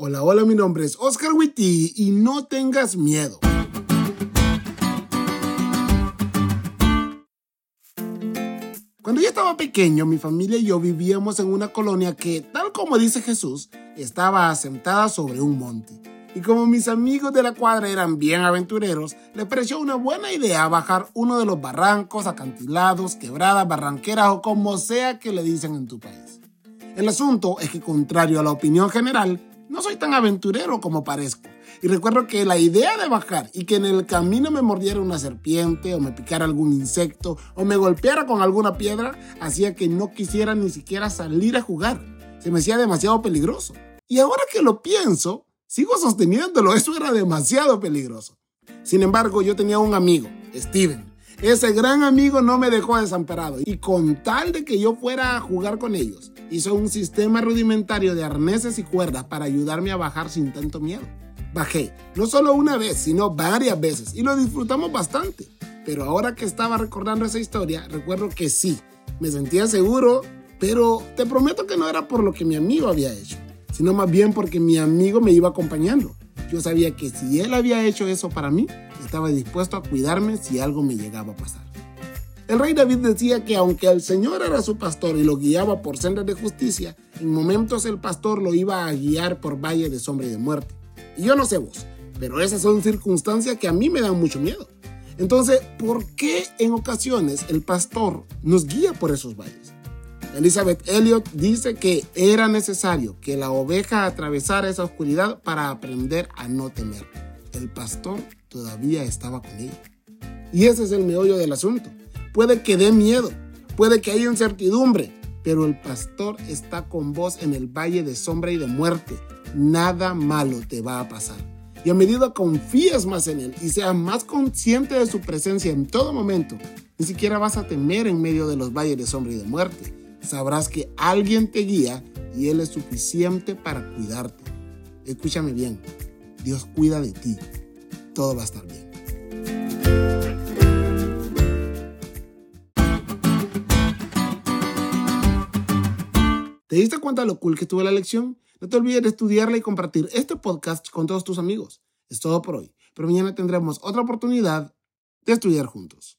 Hola, hola, mi nombre es Oscar Witty y no tengas miedo. Cuando yo estaba pequeño, mi familia y yo vivíamos en una colonia que, tal como dice Jesús, estaba asentada sobre un monte. Y como mis amigos de la cuadra eran bien aventureros, les pareció una buena idea bajar uno de los barrancos, acantilados, quebradas, barranqueras o como sea que le dicen en tu país. El asunto es que, contrario a la opinión general, no soy tan aventurero como parezco. Y recuerdo que la idea de bajar y que en el camino me mordiera una serpiente o me picara algún insecto o me golpeara con alguna piedra hacía que no quisiera ni siquiera salir a jugar. Se me hacía demasiado peligroso. Y ahora que lo pienso, sigo sosteniéndolo, eso era demasiado peligroso. Sin embargo, yo tenía un amigo, Steven. Ese gran amigo no me dejó desamparado y con tal de que yo fuera a jugar con ellos, hizo un sistema rudimentario de arneses y cuerdas para ayudarme a bajar sin tanto miedo. Bajé, no solo una vez, sino varias veces y lo disfrutamos bastante. Pero ahora que estaba recordando esa historia, recuerdo que sí, me sentía seguro, pero te prometo que no era por lo que mi amigo había hecho, sino más bien porque mi amigo me iba acompañando. Yo sabía que si él había hecho eso para mí, estaba dispuesto a cuidarme si algo me llegaba a pasar. El rey David decía que aunque el Señor era su pastor y lo guiaba por sendas de justicia, en momentos el pastor lo iba a guiar por valle de sombra y de muerte. Y yo no sé vos, pero esas son circunstancias que a mí me dan mucho miedo. Entonces, ¿por qué en ocasiones el pastor nos guía por esos valles? Elizabeth Elliot dice que era necesario que la oveja atravesara esa oscuridad para aprender a no temer. El pastor todavía estaba con ella. Y ese es el meollo del asunto. Puede que dé miedo, puede que haya incertidumbre, pero el pastor está con vos en el valle de sombra y de muerte. Nada malo te va a pasar. Y a medida confías más en Él y seas más consciente de su presencia en todo momento, ni siquiera vas a temer en medio de los valles de sombra y de muerte. Sabrás que alguien te guía y Él es suficiente para cuidarte. Escúchame bien, Dios cuida de ti. Todo va a estar bien. ¿Te diste cuenta de lo cool que estuvo la lección? No te olvides de estudiarla y compartir este podcast con todos tus amigos. Es todo por hoy, pero mañana tendremos otra oportunidad de estudiar juntos.